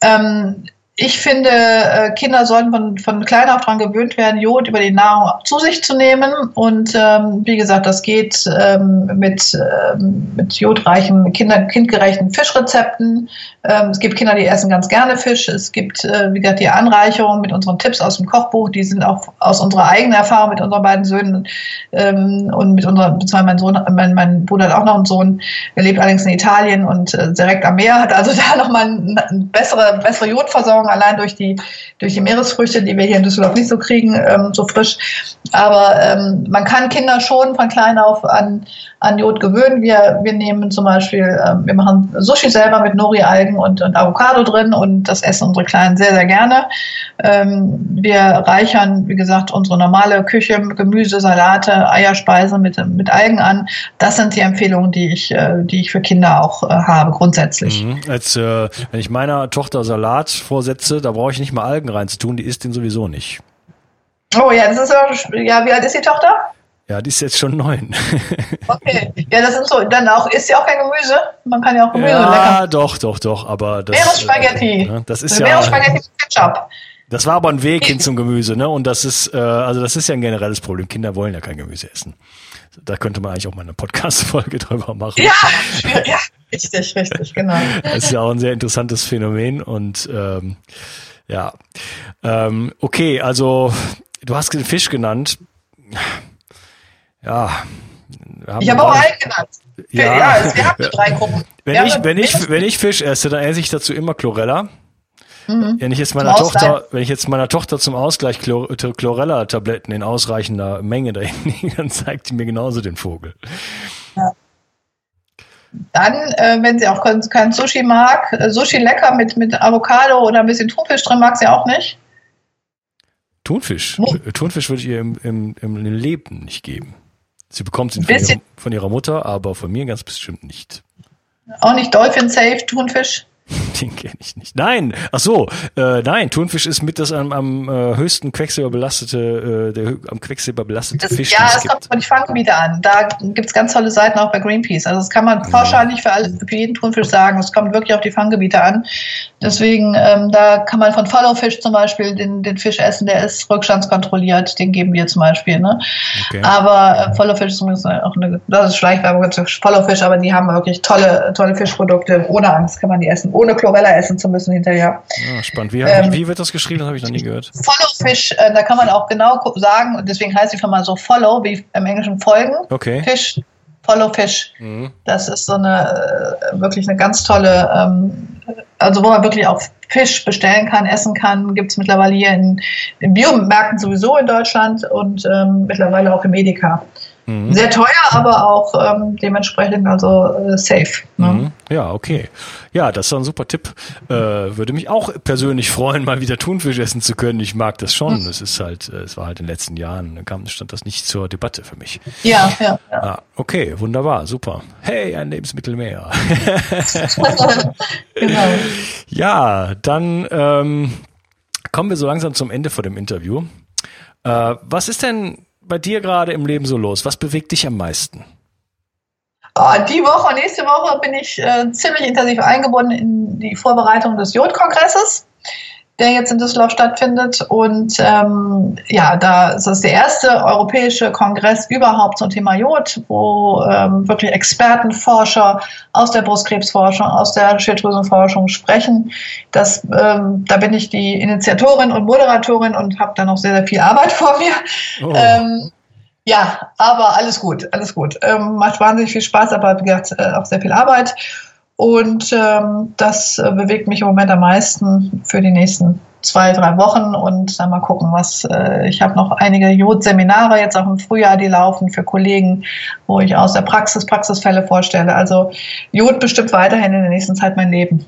Speaker 2: Ähm, ich finde, äh, Kinder sollten von, von klein auf daran gewöhnt werden, Jod über die Nahrung zu sich zu nehmen. Und ähm, wie gesagt, das geht ähm, mit, ähm, mit jodreichen, kinder, kindgerechten Fischrezepten. Ähm, es gibt Kinder, die essen ganz gerne Fisch. Es gibt, äh, wie gesagt, die Anreicherung mit unseren Tipps aus dem Kochbuch. Die sind auch aus unserer eigenen Erfahrung mit unseren beiden Söhnen ähm, und mit unserer, beziehungsweise mein Sohn, mein, mein Bruder hat auch noch einen Sohn. Er lebt allerdings in Italien und äh, direkt am Meer, hat also da nochmal eine bessere, bessere Jodversorgung allein durch die, durch die Meeresfrüchte, die wir hier in Düsseldorf nicht so kriegen, ähm, so frisch. Aber ähm, man kann Kinder schon von klein auf an, an Jod gewöhnen. Wir, wir nehmen zum Beispiel, ähm, wir machen Sushi selber mit Nori-Algen und, und Avocado drin und das essen unsere Kleinen sehr, sehr gerne. Ähm, wir reichern, wie gesagt, unsere normale Küche, Gemüse, Salate, Eierspeise mit, mit Algen an. Das sind die Empfehlungen, die ich, äh, die ich für Kinder auch äh, habe, grundsätzlich.
Speaker 1: Mhm. Als, äh, wenn ich meiner Tochter Salat vorsetze, da brauche ich nicht mal Algen reinzutun, die isst den sowieso nicht.
Speaker 2: Oh ja, das ist ja, wie alt ist die Tochter?
Speaker 1: Ja, die ist jetzt schon neun.
Speaker 2: Okay, ja, das sind so, dann auch, ist ja auch kein Gemüse? Man kann ja auch Gemüse
Speaker 1: ja, lecker. doch, doch, doch, aber das.
Speaker 2: Meeresspaghetti.
Speaker 1: Äh, das ist ja. Meeresspaghetti mit Ketchup. Das war aber ein Weg hin zum Gemüse, ne? Und das ist, äh, also das ist ja ein generelles Problem. Kinder wollen ja kein Gemüse essen. Da könnte man eigentlich auch mal eine Podcast-Folge drüber machen.
Speaker 2: Ja, ja, richtig, richtig, genau.
Speaker 1: Das ist ja auch ein sehr interessantes Phänomen und ähm, ja. Ähm, okay, also du hast den Fisch genannt. Ja.
Speaker 2: Ich habe auch einen genannt. Ja, ja wir haben drei Gruppen.
Speaker 1: Wenn ich, wenn, ich, wenn ich Fisch esse, dann esse ich dazu immer Chlorella. Mhm. Wenn ich jetzt meiner Tochter, wenn ich jetzt meiner Tochter zum Ausgleich Chlor Chlorella-Tabletten in ausreichender Menge dahin dann zeigt die mir genauso den Vogel. Ja.
Speaker 2: Dann, äh, wenn sie auch kein Sushi mag, äh, Sushi lecker mit, mit Avocado oder ein bisschen Thunfisch drin mag sie auch nicht.
Speaker 1: Thunfisch? Nee. Thunfisch würde ich ihr im, im, im Leben nicht geben. Sie bekommt ihn von ihrer, von ihrer, Mutter, aber von mir ganz bestimmt nicht.
Speaker 2: Auch nicht Dolphin Safe Thunfisch?
Speaker 1: Den kenne ich nicht. Nein, ach so, äh, nein, Thunfisch ist mit das am, am äh, höchsten Quecksilber belastete, äh, der am Quecksilber belastete
Speaker 2: das,
Speaker 1: Fisch.
Speaker 2: Ja, es kommt von die Fanggebiete an. Da gibt es ganz tolle Seiten auch bei Greenpeace. Also das kann man mhm. pauschal nicht für, alle, für jeden Thunfisch sagen. Es kommt wirklich auf die Fanggebiete an. Deswegen, ähm, da kann man von Followfish zum Beispiel den, den Fisch essen, der ist rückstandskontrolliert, den geben wir zum Beispiel. Ne? Okay. Aber äh, Followfish ist zumindest auch eine, das ist Schleichwerbung für Followfish, aber die haben wirklich tolle, tolle Fischprodukte. Ohne Angst kann man die essen. Ohne Chlor Chlorella essen zu müssen hinterher.
Speaker 1: Ja, spannend. Wie, ähm, wie, wird das geschrieben? Das habe ich noch nie gehört.
Speaker 2: Follow Fish, äh, da kann man auch genau sagen, und deswegen heißt die Firma so Follow, wie im Englischen folgen.
Speaker 1: Okay.
Speaker 2: Fish, Follow Fish. Mhm. Das ist so eine äh, wirklich eine ganz tolle, ähm, also wo man wirklich auch Fisch bestellen kann, essen kann, gibt es mittlerweile hier in, in Biomärkten sowieso in Deutschland und ähm, mittlerweile auch im Medika. Mhm. Sehr teuer, aber auch ähm, dementsprechend also äh, safe. Ne?
Speaker 1: Mhm. Ja, okay. Ja, das ist ein super Tipp. Äh, würde mich auch persönlich freuen, mal wieder Thunfisch essen zu können. Ich mag das schon. Es ist halt, äh, es war halt in den letzten Jahren, kam, stand das nicht zur Debatte für mich.
Speaker 2: Ja, ja. ja.
Speaker 1: Ah, okay, wunderbar, super. Hey, ein Lebensmittel mehr. genau. Ja, dann ähm, kommen wir so langsam zum Ende vor dem Interview. Äh, was ist denn bei dir gerade im Leben so los? Was bewegt dich am meisten?
Speaker 2: Oh, die Woche, nächste Woche bin ich äh, ziemlich intensiv eingebunden in die Vorbereitung des Jod-Kongresses der jetzt in Düsseldorf stattfindet. Und ähm, ja, da ist das der erste europäische Kongress überhaupt zum Thema Jod, wo ähm, wirklich Experten, Forscher aus der Brustkrebsforschung, aus der Schilddrüsenforschung sprechen. Das, ähm, da bin ich die Initiatorin und Moderatorin und habe da noch sehr, sehr viel Arbeit vor mir. Oh. Ähm, ja, aber alles gut, alles gut. Ähm, macht wahnsinnig viel Spaß, aber wie gesagt, äh, auch sehr viel Arbeit. Und ähm, das äh, bewegt mich im Moment am meisten für die nächsten zwei, drei Wochen und dann mal gucken, was äh, ich habe noch einige Jod-Seminare jetzt auch im Frühjahr, die laufen für Kollegen, wo ich aus der Praxis Praxisfälle vorstelle. Also Jod bestimmt weiterhin in der nächsten Zeit mein Leben.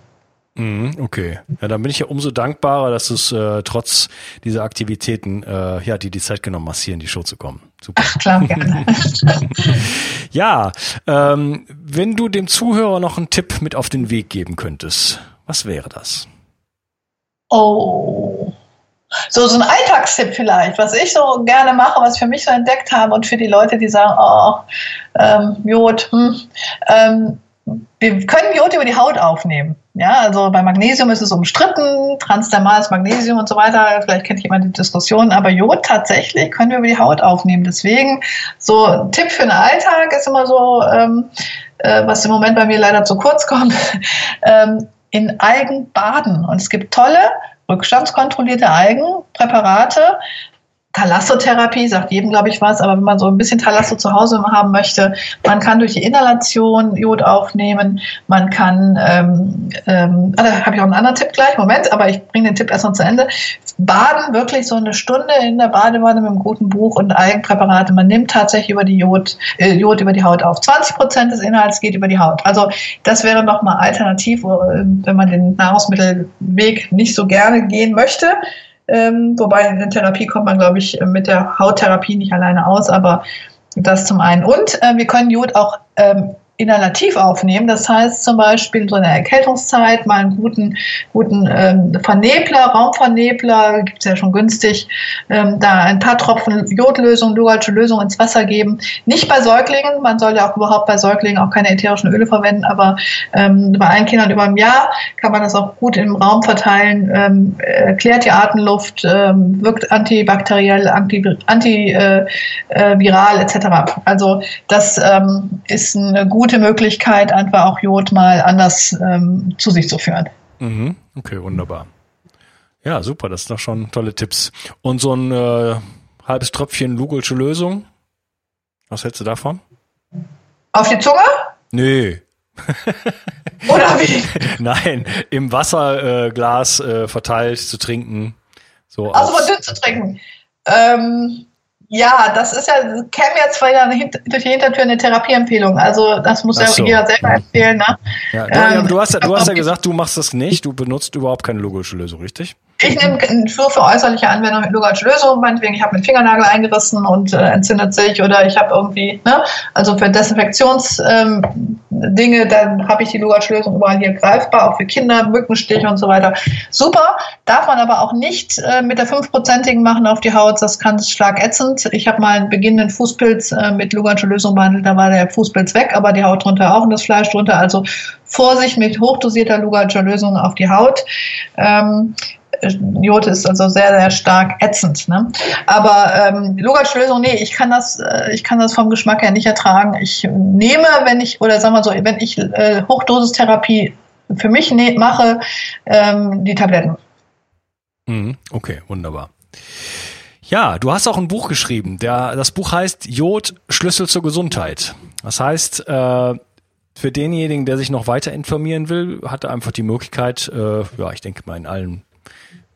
Speaker 1: Mhm, okay, ja, dann bin ich ja umso dankbarer, dass es äh, trotz dieser Aktivitäten, äh, ja, die die Zeit genommen hast, hier in die Show zu kommen.
Speaker 2: Super. Ach, klar, gerne.
Speaker 1: ja, ähm, wenn du dem Zuhörer noch einen Tipp mit auf den Weg geben könntest, was wäre das?
Speaker 2: Oh, so, so ein Alltagstipp vielleicht, was ich so gerne mache, was ich für mich so entdeckt habe und für die Leute, die sagen, oh, ähm, Jod, hm, ähm, wir können Jod über die Haut aufnehmen. Ja, also bei Magnesium ist es umstritten, transdermales Magnesium und so weiter. Vielleicht kennt jemand die Diskussion, aber Jod tatsächlich können wir über die Haut aufnehmen. Deswegen so ein Tipp für den Alltag ist immer so, ähm, äh, was im Moment bei mir leider zu kurz kommt, ähm, in Algen baden. Und es gibt tolle rückstandskontrollierte Algenpräparate, Thalassotherapie sagt jedem, glaube ich, was, aber wenn man so ein bisschen Thalasso zu Hause haben möchte, man kann durch die Inhalation Jod aufnehmen, man kann, ähm, ähm, ah, da habe ich auch einen anderen Tipp gleich, Moment, aber ich bringe den Tipp erst noch zu Ende. Baden wirklich so eine Stunde in der Badewanne mit einem guten Buch und Eigenpräparate. Man nimmt tatsächlich über die Jod, äh, Jod über die Haut auf. 20 Prozent des Inhalts geht über die Haut. Also das wäre nochmal alternativ, wenn man den Nahrungsmittelweg nicht so gerne gehen möchte ähm, wobei in der Therapie kommt man, glaube ich, mit der Hauttherapie nicht alleine aus, aber das zum einen. Und äh, wir können Jod auch ähm, inhalativ aufnehmen. Das heißt zum Beispiel so eine Erkältungszeit mal einen guten, guten ähm, Vernebler, Raumvernebler, gibt es ja schon günstig, ähm, da ein paar Tropfen Jodlösung, Lugalsche Lösung ins Wasser geben. Nicht bei Säuglingen, man soll ja auch überhaupt bei Säuglingen auch keine ätherischen Öle verwenden, aber ähm, bei allen Kindern über ein Jahr kann man das auch gut im Raum verteilen, ähm, klärt die Atemluft, ähm, wirkt antibakteriell, antiviral anti, äh, äh, etc. Also das ähm, ist eine gute gute Möglichkeit, einfach auch Jod mal anders ähm, zu sich zu führen.
Speaker 1: Mhm. Okay, wunderbar. Ja, super, das sind doch schon tolle Tipps. Und so ein äh, halbes Tröpfchen Lugolsche Lösung, was hältst du davon?
Speaker 2: Auf die Zunge?
Speaker 1: Nee.
Speaker 2: Oder wie?
Speaker 1: Nein, im Wasserglas äh, äh, verteilt zu trinken. So
Speaker 2: also mal dünn zu trinken. Ähm, ja, das ist ja, käme jetzt wieder durch die Hintertür eine Therapieempfehlung. Also das muss so. ja jeder selber empfehlen. Ne?
Speaker 1: Ja, du, ähm, du, hast, du hast ja gesagt, du machst das nicht, du benutzt überhaupt keine logische Lösung, richtig?
Speaker 2: Ich nehme nur für äußerliche Anwendung mit logische Lösung, meinetwegen, ich habe einen Fingernagel eingerissen und äh, entzündet sich oder ich habe irgendwie, ne, also für Desinfektionsdinge, ähm, dann habe ich die logische Lösung überall hier greifbar, auch für Kinder, Mückenstiche und so weiter. Super, darf man aber auch nicht äh, mit der 5%igen machen auf die Haut, das kann stark ätzend. Ich habe mal einen beginnenden Fußpilz äh, mit Lugansche Lösung behandelt, da war der Fußpilz weg, aber die Haut drunter auch und das Fleisch drunter. Also Vorsicht mit hochdosierter Luganscher Lösung auf die Haut. Ähm, Jod ist also sehr, sehr stark ätzend. Ne? Aber ähm, Lösung, nee, ich kann das, äh, ich kann das vom Geschmack her nicht ertragen. Ich nehme, wenn ich, oder sagen wir so, wenn ich äh, Hochdosistherapie für mich ne mache, ähm, die Tabletten.
Speaker 1: Mhm. Okay, wunderbar. Ja, du hast auch ein Buch geschrieben. Der, das Buch heißt Jod, Schlüssel zur Gesundheit. Das heißt, äh, für denjenigen, der sich noch weiter informieren will, hat er einfach die Möglichkeit, äh, ja, ich denke mal in allen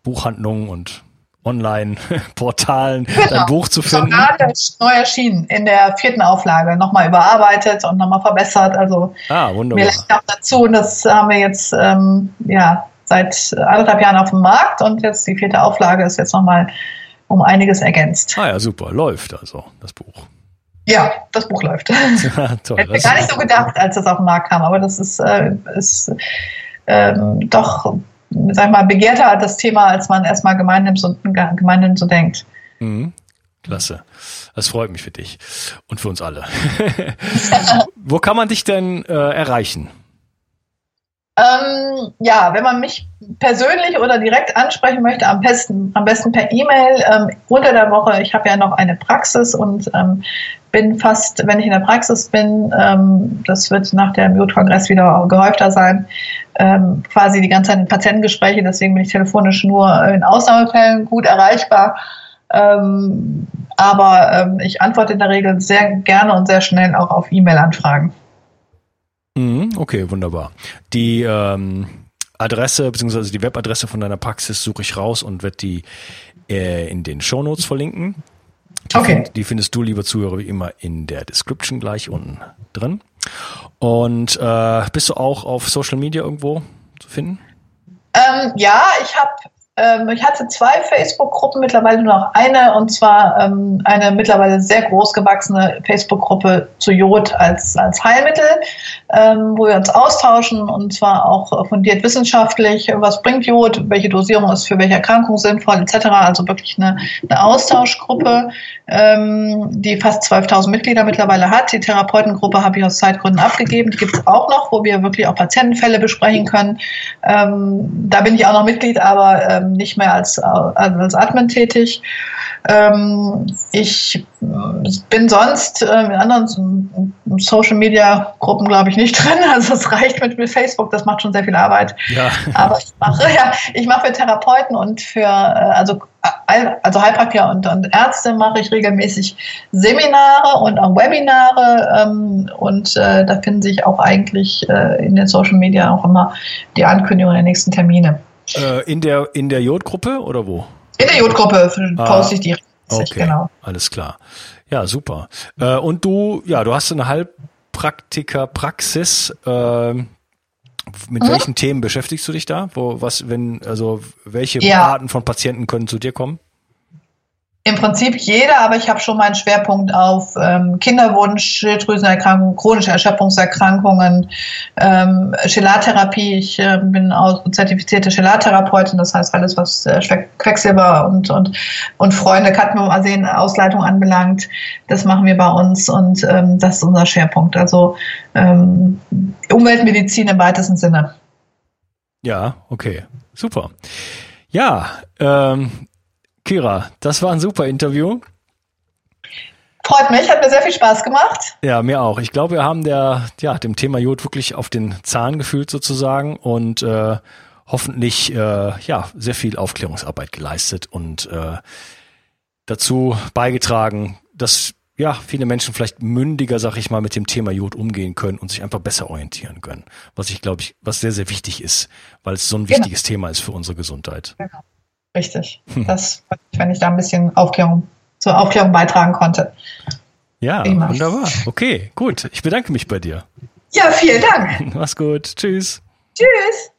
Speaker 1: Buchhandlungen und Online-Portalen genau. dein Buch zu finden.
Speaker 2: Gerade neu erschienen in der vierten Auflage, nochmal überarbeitet und nochmal verbessert. Also
Speaker 1: ah, wunderbar.
Speaker 2: mir lässt auch dazu, und das haben wir jetzt ähm, ja seit anderthalb Jahren auf dem Markt und jetzt die vierte Auflage ist jetzt nochmal um einiges ergänzt.
Speaker 1: Ah ja, super, läuft also das Buch.
Speaker 2: Ja, das Buch läuft. Ja, toll, Hätte gar nicht so gedacht, als das auf den Markt kam, aber das ist, äh, ist ähm, doch, sag mal, begehrter das Thema, als man erstmal gemeinhin so, gemeinhin so denkt.
Speaker 1: Mhm. Klasse. Das freut mich für dich und für uns alle. Wo kann man dich denn äh, erreichen?
Speaker 2: Ähm, ja, wenn man mich persönlich oder direkt ansprechen möchte, am besten, am besten per E-Mail ähm, unter der Woche. Ich habe ja noch eine Praxis und ähm, bin fast, wenn ich in der Praxis bin, ähm, das wird nach dem Jod-Kongress wieder gehäufter sein, ähm, quasi die ganze Zeit in Patientengespräche. Deswegen bin ich telefonisch nur in Ausnahmefällen gut erreichbar. Ähm, aber ich antworte in der Regel sehr gerne und sehr schnell auch auf E-Mail-Anfragen.
Speaker 1: Mhm, okay, wunderbar. Die ähm, Adresse bzw. die Webadresse von deiner Praxis suche ich raus und werde die äh, in den Shownotes verlinken. Die, okay. Find, die findest du, lieber Zuhörer, wie immer in der Description gleich unten drin. Und äh, bist du auch auf Social Media irgendwo zu finden?
Speaker 2: Ähm, ja, ich habe ähm, ich hatte zwei Facebook-Gruppen, mittlerweile nur noch eine, und zwar ähm, eine mittlerweile sehr groß gewachsene Facebook-Gruppe zu Jod als, als Heilmittel, ähm, wo wir uns austauschen und zwar auch fundiert wissenschaftlich, was bringt Jod, welche Dosierung ist für welche Erkrankung sinnvoll, etc. Also wirklich eine, eine Austauschgruppe, ähm, die fast 12.000 Mitglieder mittlerweile hat. Die Therapeutengruppe habe ich aus Zeitgründen abgegeben. Die gibt es auch noch, wo wir wirklich auch Patientenfälle besprechen können. Ähm, da bin ich auch noch Mitglied, aber ähm, nicht mehr als, als Admin tätig. Ähm, ich bin sonst äh, in anderen Social Media Gruppen, glaube ich, nicht drin. Also es reicht mit, mit Facebook, das macht schon sehr viel Arbeit. Ja. Aber ich mache, ja, ich mache für Therapeuten und für, äh, also, also Heilpraktiker und, und Ärzte mache ich regelmäßig Seminare und auch Webinare. Ähm, und äh, da finden sich auch eigentlich äh, in den Social Media auch immer die Ankündigungen der nächsten Termine.
Speaker 1: Äh, in der, in der Jodgruppe oder wo?
Speaker 2: In der Jodgruppe ah, poste ich die.
Speaker 1: Okay, genau. alles klar. Ja, super. Äh, und du, ja, du hast eine Heilpraktiker-Praxis. Äh, mit mhm. welchen Themen beschäftigst du dich da? Wo, was, wenn, also, welche ja. Arten von Patienten können zu dir kommen?
Speaker 2: Im Prinzip jeder, aber ich habe schon meinen Schwerpunkt auf ähm, Kinderwunsch, Schilddrüsenerkrankungen, chronische Erschöpfungserkrankungen, ähm, Chelartherapie. Ich äh, bin auch zertifizierte Chelartherapeutin, das heißt alles, was äh, Quecksilber und, und, und Freunde, Cadmium, Arsen, Ausleitung anbelangt, das machen wir bei uns und ähm, das ist unser Schwerpunkt. Also ähm, Umweltmedizin im weitesten Sinne.
Speaker 1: Ja, okay, super. Ja, ähm, Kira, das war ein super Interview.
Speaker 2: Freut mich, hat mir sehr viel Spaß gemacht.
Speaker 1: Ja, mir auch. Ich glaube, wir haben der, ja, dem Thema Jod wirklich auf den Zahn gefühlt sozusagen und äh, hoffentlich äh, ja, sehr viel Aufklärungsarbeit geleistet und äh, dazu beigetragen, dass ja, viele Menschen vielleicht mündiger, sag ich mal, mit dem Thema Jod umgehen können und sich einfach besser orientieren können. Was ich glaube ich, was sehr, sehr wichtig ist, weil es so ein genau. wichtiges Thema ist für unsere Gesundheit. Genau.
Speaker 2: Richtig. Hm. Das, wenn ich da ein bisschen Aufklärung, zur Aufklärung beitragen konnte.
Speaker 1: Ja, Prima. wunderbar. Okay, gut. Ich bedanke mich bei dir.
Speaker 2: Ja, vielen Dank.
Speaker 1: Mach's gut. Tschüss.
Speaker 2: Tschüss.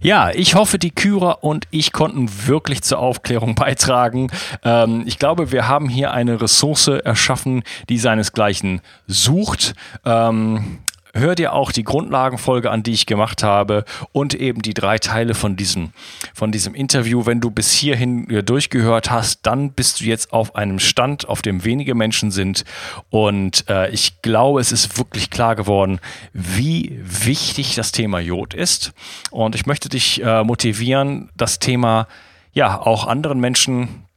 Speaker 1: Ja, ich hoffe, die Kyra und ich konnten wirklich zur Aufklärung beitragen. Ähm, ich glaube, wir haben hier eine Ressource erschaffen, die seinesgleichen sucht. Ähm, hör dir auch die Grundlagenfolge an, die ich gemacht habe und eben die drei Teile von diesem, von diesem Interview. Wenn du bis hierhin durchgehört hast, dann bist du jetzt auf einem Stand, auf dem wenige Menschen sind. Und äh, ich glaube, es ist wirklich klar geworden, wie wichtig das Thema Jod ist. Und ich möchte dich äh, motivieren, das Thema ja auch anderen Menschen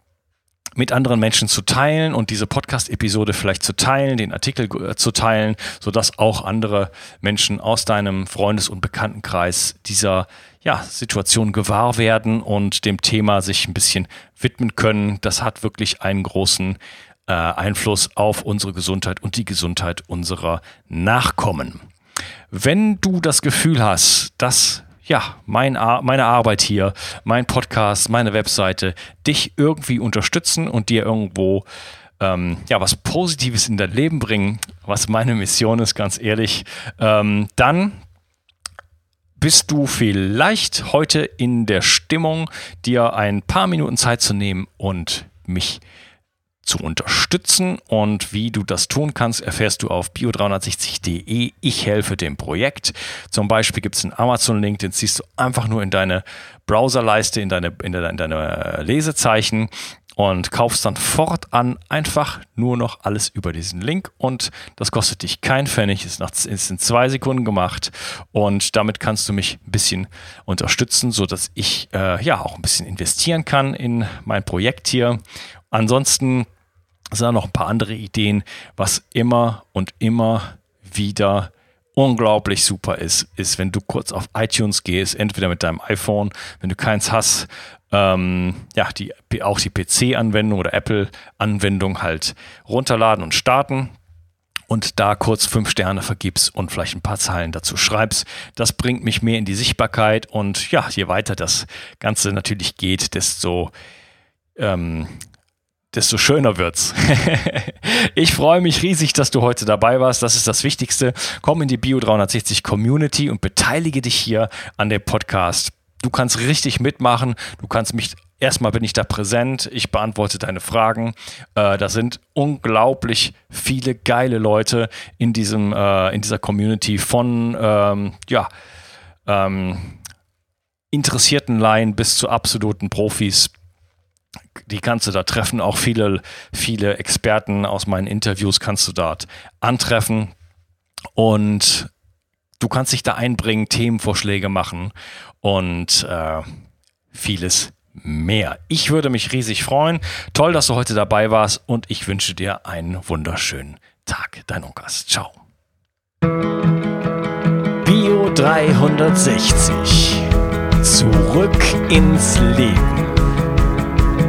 Speaker 1: mit anderen Menschen zu teilen und diese Podcast-Episode vielleicht zu teilen, den Artikel äh, zu teilen, sodass auch andere Menschen aus deinem Freundes- und Bekanntenkreis dieser ja, Situation gewahr werden und dem Thema sich ein bisschen widmen können. Das hat wirklich einen großen äh, Einfluss auf unsere Gesundheit und die Gesundheit unserer Nachkommen. Wenn du das Gefühl hast, dass ja, mein, meine Arbeit hier, mein Podcast, meine Webseite dich irgendwie unterstützen und dir irgendwo ähm, ja, was Positives in dein Leben bringen, was meine Mission ist, ganz ehrlich, ähm, dann bist du vielleicht heute in der Stimmung, dir ein paar Minuten Zeit zu nehmen und mich zu zu unterstützen. Und wie du das tun kannst, erfährst du auf bio360.de. Ich helfe dem Projekt. Zum Beispiel gibt es einen Amazon-Link, den ziehst du einfach nur in deine Browserleiste, in deine, in deine, in deine Lesezeichen und kaufst dann fortan einfach nur noch alles über diesen Link und das kostet dich kein Pfennig, ist, nach, ist in zwei Sekunden gemacht und damit kannst du mich ein bisschen unterstützen, sodass ich äh, ja auch ein bisschen investieren kann in mein Projekt hier. Ansonsten sind da noch ein paar andere Ideen, was immer und immer wieder unglaublich super ist, ist, wenn du kurz auf iTunes gehst, entweder mit deinem iPhone, wenn du keins hast, ähm, ja, die, auch die PC-Anwendung oder Apple-Anwendung halt runterladen und starten und da kurz fünf Sterne vergibst und vielleicht ein paar Zeilen dazu schreibst. Das bringt mich mehr in die Sichtbarkeit und ja, je weiter das Ganze natürlich geht, desto ähm, desto schöner wird's. ich freue mich riesig, dass du heute dabei warst. Das ist das Wichtigste. Komm in die Bio 360 Community und beteilige dich hier an dem Podcast. Du kannst richtig mitmachen. Du kannst mich erstmal bin ich da präsent. Ich beantworte deine Fragen. Äh, da sind unglaublich viele geile Leute in diesem äh, in dieser Community von ähm, ja ähm, interessierten Laien bis zu absoluten Profis die kannst du da treffen. Auch viele, viele Experten aus meinen Interviews kannst du dort antreffen. Und du kannst dich da einbringen, Themenvorschläge machen und äh, vieles mehr. Ich würde mich riesig freuen. Toll, dass du heute dabei warst und ich wünsche dir einen wunderschönen Tag. Dein Onkas. Ciao. Bio 360. Zurück ins Leben